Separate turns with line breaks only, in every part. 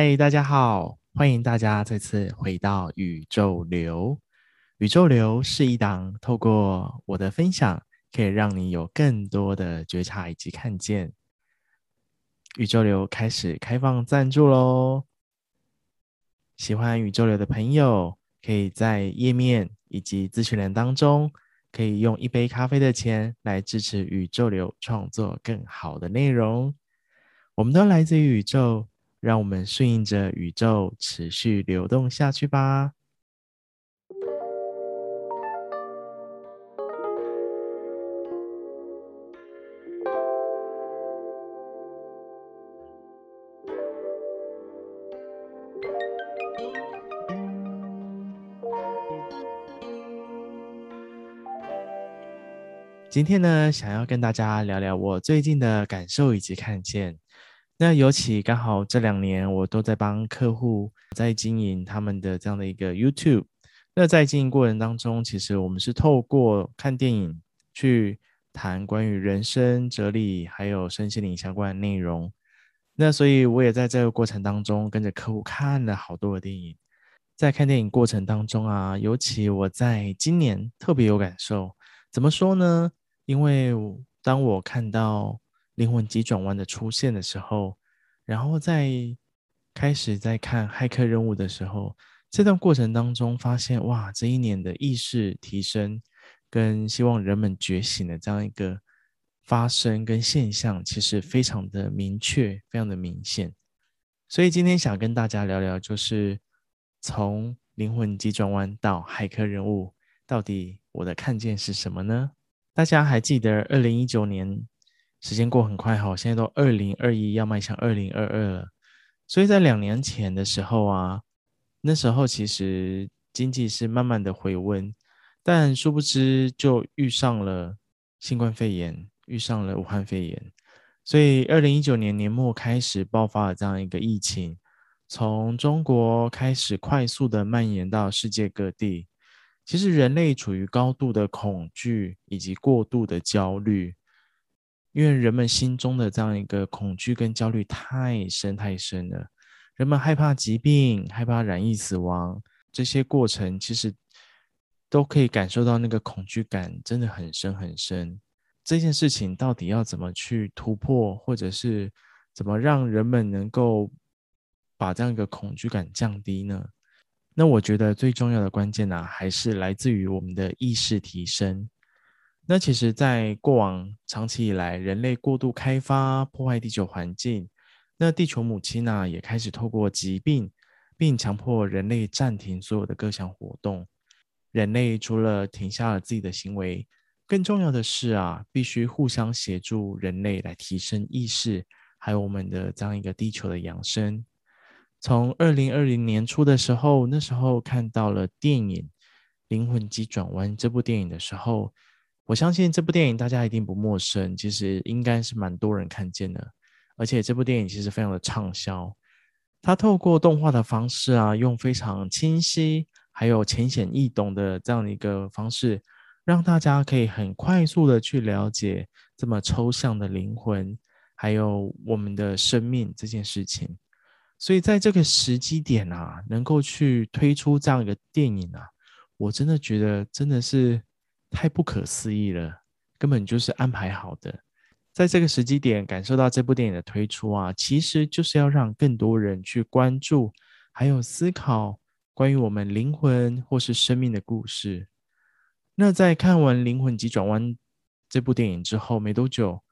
嗨，大家好，欢迎大家再次回到宇宙流。宇宙流是一档透过我的分享，可以让你有更多的觉察以及看见。宇宙流开始开放赞助喽！喜欢宇宙流的朋友，可以在页面以及咨询栏当中，可以用一杯咖啡的钱来支持宇宙流创作更好的内容。我们都来自于宇宙，让我们顺应着宇宙，持续流动下去吧。今天呢，想要跟大家聊聊我最近的感受以及看见。那尤其刚好这两年，我都在帮客户在经营他们的这样的一个 YouTube。那在经营过程当中，其实我们是透过看电影去谈关于人生哲理，还有身心灵相关的内容。那所以我也在这个过程当中跟着客户看了好多的电影。在看电影过程当中啊，尤其我在今年特别有感受。怎么说呢？因为当我看到灵魂急转弯的出现的时候，然后在开始在看骇客任务的时候，这段过程当中发现，哇，这一年的意识提升跟希望人们觉醒的这样一个发生跟现象，其实非常的明确，非常的明显。所以今天想跟大家聊聊，就是从灵魂急转弯到骇客任务，到底我的看见是什么呢？大家还记得二零一九年，时间过很快哈，现在都二零二一要迈向二零二二了。所以在两年前的时候啊，那时候其实经济是慢慢的回温，但殊不知就遇上了新冠肺炎，遇上了武汉肺炎。所以二零一九年年末开始爆发了这样一个疫情，从中国开始快速的蔓延到世界各地。其实人类处于高度的恐惧以及过度的焦虑，因为人们心中的这样一个恐惧跟焦虑太深太深了。人们害怕疾病，害怕染疫死亡，这些过程其实都可以感受到那个恐惧感真的很深很深。这件事情到底要怎么去突破，或者是怎么让人们能够把这样一个恐惧感降低呢？那我觉得最重要的关键呢、还是来自于我们的意识提升。那其实，在过往长期以来，人类过度开发，破坏地球环境，那地球母亲呢、也开始透过疾病，并强迫人类暂停所有的各项活动。人类除了停下了自己的行为，更重要的是啊，必须互相协助，人类来提升意识，还有我们的这样一个地球的养生。从二零二零年初的时候，那时候看到了电影《灵魂急转弯》这部电影的时候，我相信这部电影大家一定不陌生，其实应该是蛮多人看见的。而且这部电影其实非常的畅销，它透过动画的方式啊，用非常清晰还有浅显易懂的这样的一个方式，让大家可以很快速的去了解这么抽象的灵魂，还有我们的生命这件事情。所以在这个时机点啊，能够去推出这样一个电影啊，我真的觉得真的是太不可思议了，根本就是安排好的。在这个时机点感受到这部电影的推出啊，其实就是要让更多人去关注，还有思考关于我们灵魂或是生命的故事。那在看完《灵魂急转弯》这部电影之后没多久，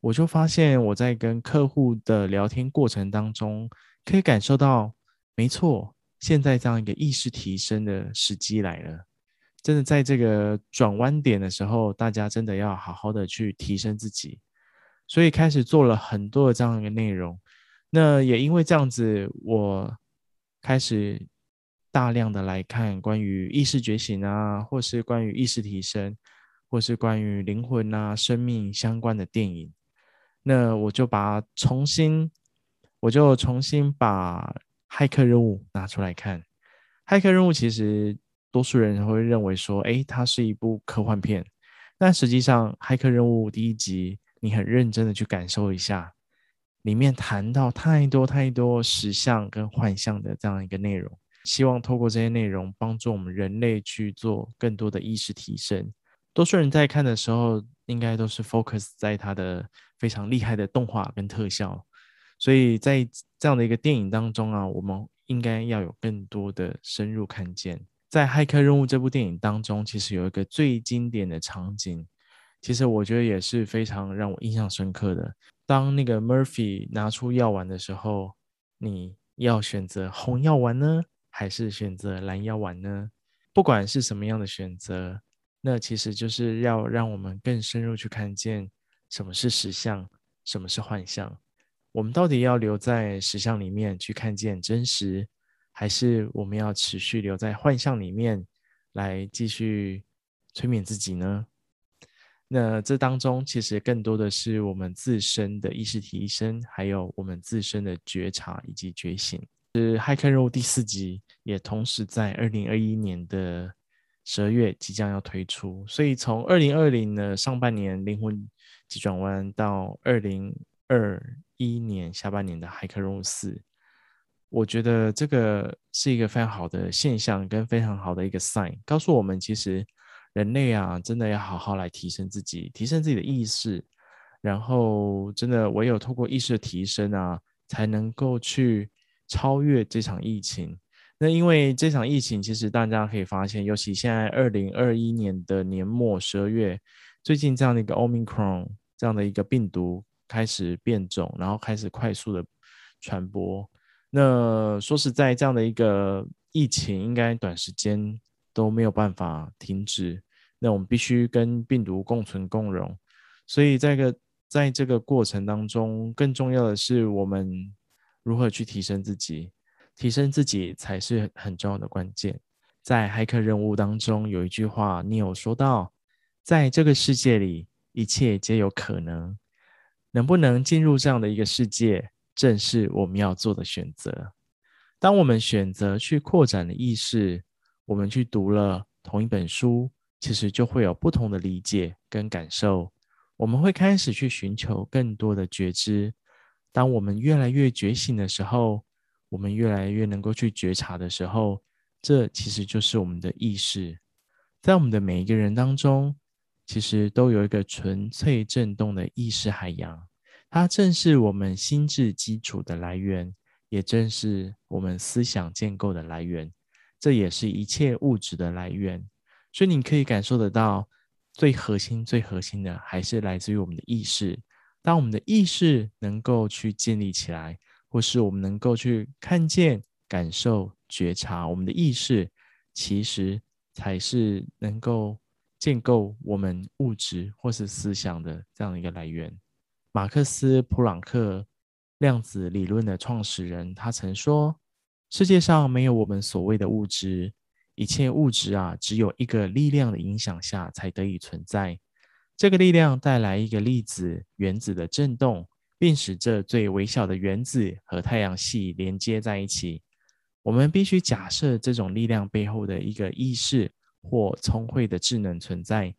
我就发现我在跟客户的聊天过程当中。可以感受到，没错，现在这样一个意识提升的时机来了。真的，在这个转弯点的时候，大家真的要好好的去提升自己。所以开始做了很多的这样一个内容。那也因为这样子，我开始大量的来看关于意识觉醒啊，或是关于意识提升，或是关于灵魂啊、生命相关的电影。那我就把重新。我就重新把《骇客任务》拿出来看，《骇客任务》其实多数人会认为说，诶，它是一部科幻片，但实际上，《骇客任务》第一集，你很认真的去感受一下，里面谈到太多太多实相跟幻象的这样一个内容。希望透过这些内容，帮助我们人类去做更多的意识提升。多数人在看的时候，应该都是 focus 在它的非常厉害的动画跟特效。所以在这样的一个电影当中啊，我们应该要有更多的深入看见。在《骇客任务》这部电影当中，其实有一个最经典的场景，其实我觉得也是非常让我印象深刻的。当那个 Murphy 拿出药丸的时候，你要选择红药丸呢，还是选择蓝药丸呢？不管是什么样的选择，那其实就是要让我们更深入去看见什么是实相，什么是幻象。我们到底要留在实相里面去看见真实，还是我们要持续留在幻象里面来继续催眠自己呢？那这当中其实更多的是我们自身的意识提升，还有我们自身的觉察以及觉醒。是《骇客任务》第四集，也同时在二零二一年的十二月即将要推出。所以从二零二零的上半年《灵魂急转弯》到二零二一年下半年的《骇客任务四》，我觉得这个是一个非常好的现象，跟非常好的一个 sign，告诉我们其实人类啊，真的要好好来提升自己，提升自己的意识，然后真的唯有透过意识的提升啊，才能够去超越这场疫情。那因为这场疫情，其实大家可以发现，尤其现在二零二一年的年末十二月，最近这样的一个 Omicron 这样的一个病毒。开始变种，然后开始快速的传播。那说实在，这样的一个疫情，应该短时间都没有办法停止。那我们必须跟病毒共存共荣。所以，在个在这个过程当中，更重要的是我们如何去提升自己，提升自己才是很重要的关键。在骇客任务当中，有一句话，你有说到，在这个世界里，一切皆有可能。能不能进入这样的一个世界，正是我们要做的选择。当我们选择去扩展的意识，我们去读了同一本书，其实就会有不同的理解跟感受。我们会开始去寻求更多的觉知。当我们越来越觉醒的时候，我们越来越能够去觉察的时候，这其实就是我们的意识。在我们的每一个人当中，其实都有一个纯粹震动的意识海洋，它正是我们心智基础的来源，也正是我们思想建构的来源，这也是一切物质的来源。所以你可以感受得到，最核心、最核心的还是来自于我们的意识。当我们的意识能够去建立起来，或是我们能够去看见、感受、觉察，我们的意识其实才是能够。建构我们物质或是思想的这样一个来源。马克思·普朗克量子理论的创始人，他曾说：“世界上没有我们所谓的物质，一切物质啊，只有一个力量的影响下才得以存在。这个力量带来一个粒子原子的振动，并使这最微小的原子和太阳系连接在一起。我们必须假设这种力量背后的一个意识。”或聪慧的智能存在，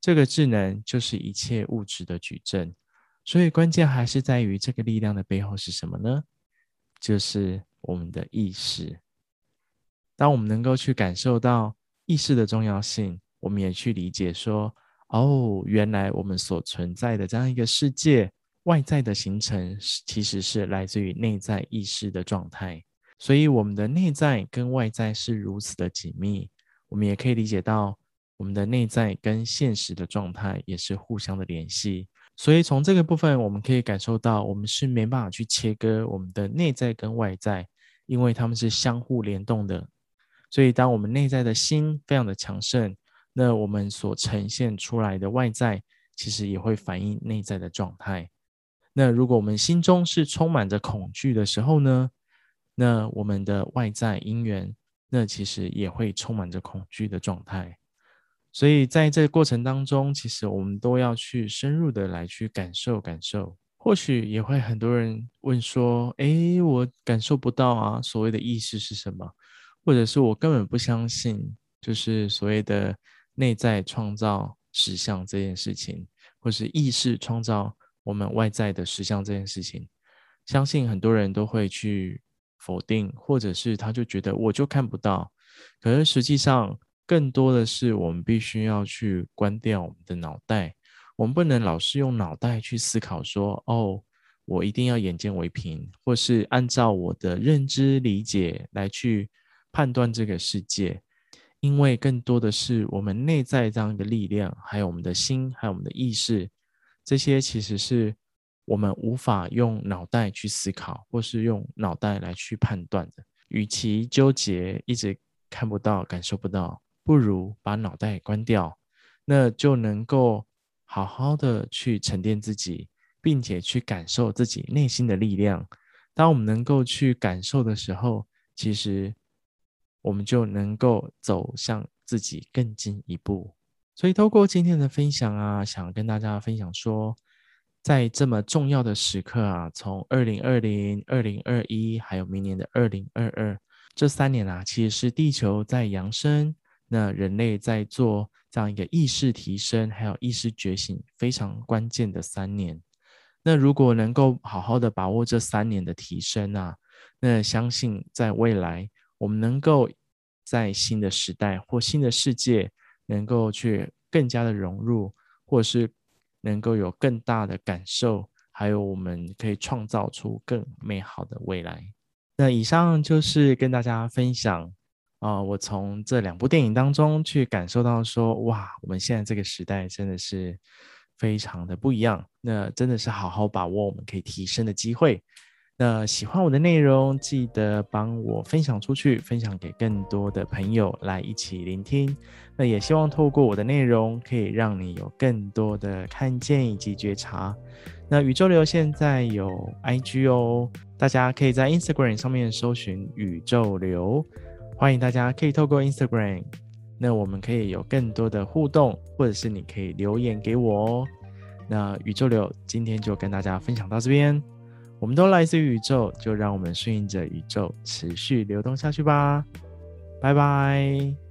这个智能就是一切物质的矩阵。所以关键还是在于这个力量的背后是什么呢？就是我们的意识。当我们能够去感受到意识的重要性，我们也去理解说，哦，原来我们所存在的这样一个世界，外在的形成其实是来自于内在意识的状态。所以我们的内在跟外在是如此的紧密。我们也可以理解到，我们的内在跟现实的状态也是互相的联系。所以从这个部分，我们可以感受到，我们是没办法去切割我们的内在跟外在，因为他们是相互联动的。所以，当我们内在的心非常的强盛，那我们所呈现出来的外在，其实也会反映内在的状态。那如果我们心中是充满着恐惧的时候呢，那我们的外在因缘。那其实也会充满着恐惧的状态，所以在这个过程当中，其实我们都要去深入的来去感受感受。或许也会很多人问说：“诶，我感受不到啊，所谓的意识是什么？或者是我根本不相信，就是所谓的内在创造实相这件事情，或是意识创造我们外在的实相这件事情。”相信很多人都会去否定，或者是他就觉得我就看不到。可是实际上，更多的是我们必须要去关掉我们的脑袋，我们不能老是用脑袋去思考说，哦，我一定要眼见为凭，或是按照我的认知理解来去判断这个世界。因为更多的是我们内在这样一个力量，还有我们的心，还有我们的意识，这些其实是我们无法用脑袋去思考，或是用脑袋来去判断的。与其纠结，一直看不到、感受不到，不如把脑袋关掉，那就能够好好的去沉淀自己，并且去感受自己内心的力量。当我们能够去感受的时候，其实。我们就能够走向自己更进一步。所以，透过今天的分享啊，想跟大家分享说，在这么重要的时刻啊，从二零二零、二零二一，还有明年的二零二二这三年啊，其实是地球在扬升，那人类在做这样一个意识提升，还有意识觉醒非常关键的三年。那如果能够好好的把握这三年的提升啊，那相信在未来。我们能够在新的时代或新的世界，能够去更加的融入，或是能够有更大的感受，还有我们可以创造出更美好的未来。那以上就是跟大家分享啊、呃，我从这两部电影当中去感受到说，哇，我们现在这个时代真的是非常的不一样。那真的是好好把握我们可以提升的机会。那喜欢我的内容，记得帮我分享出去，分享给更多的朋友来一起聆听。那也希望透过我的内容，可以让你有更多的看见以及觉察。那宇宙流现在有 IG 哦，大家可以在 Instagram 上面搜寻宇宙流，欢迎大家可以透过 Instagram，那我们可以有更多的互动，或者是你可以留言给我哦。那宇宙流今天就跟大家分享到这边。我们都来自于宇宙，就让我们顺应着宇宙持续流动下去吧。拜拜。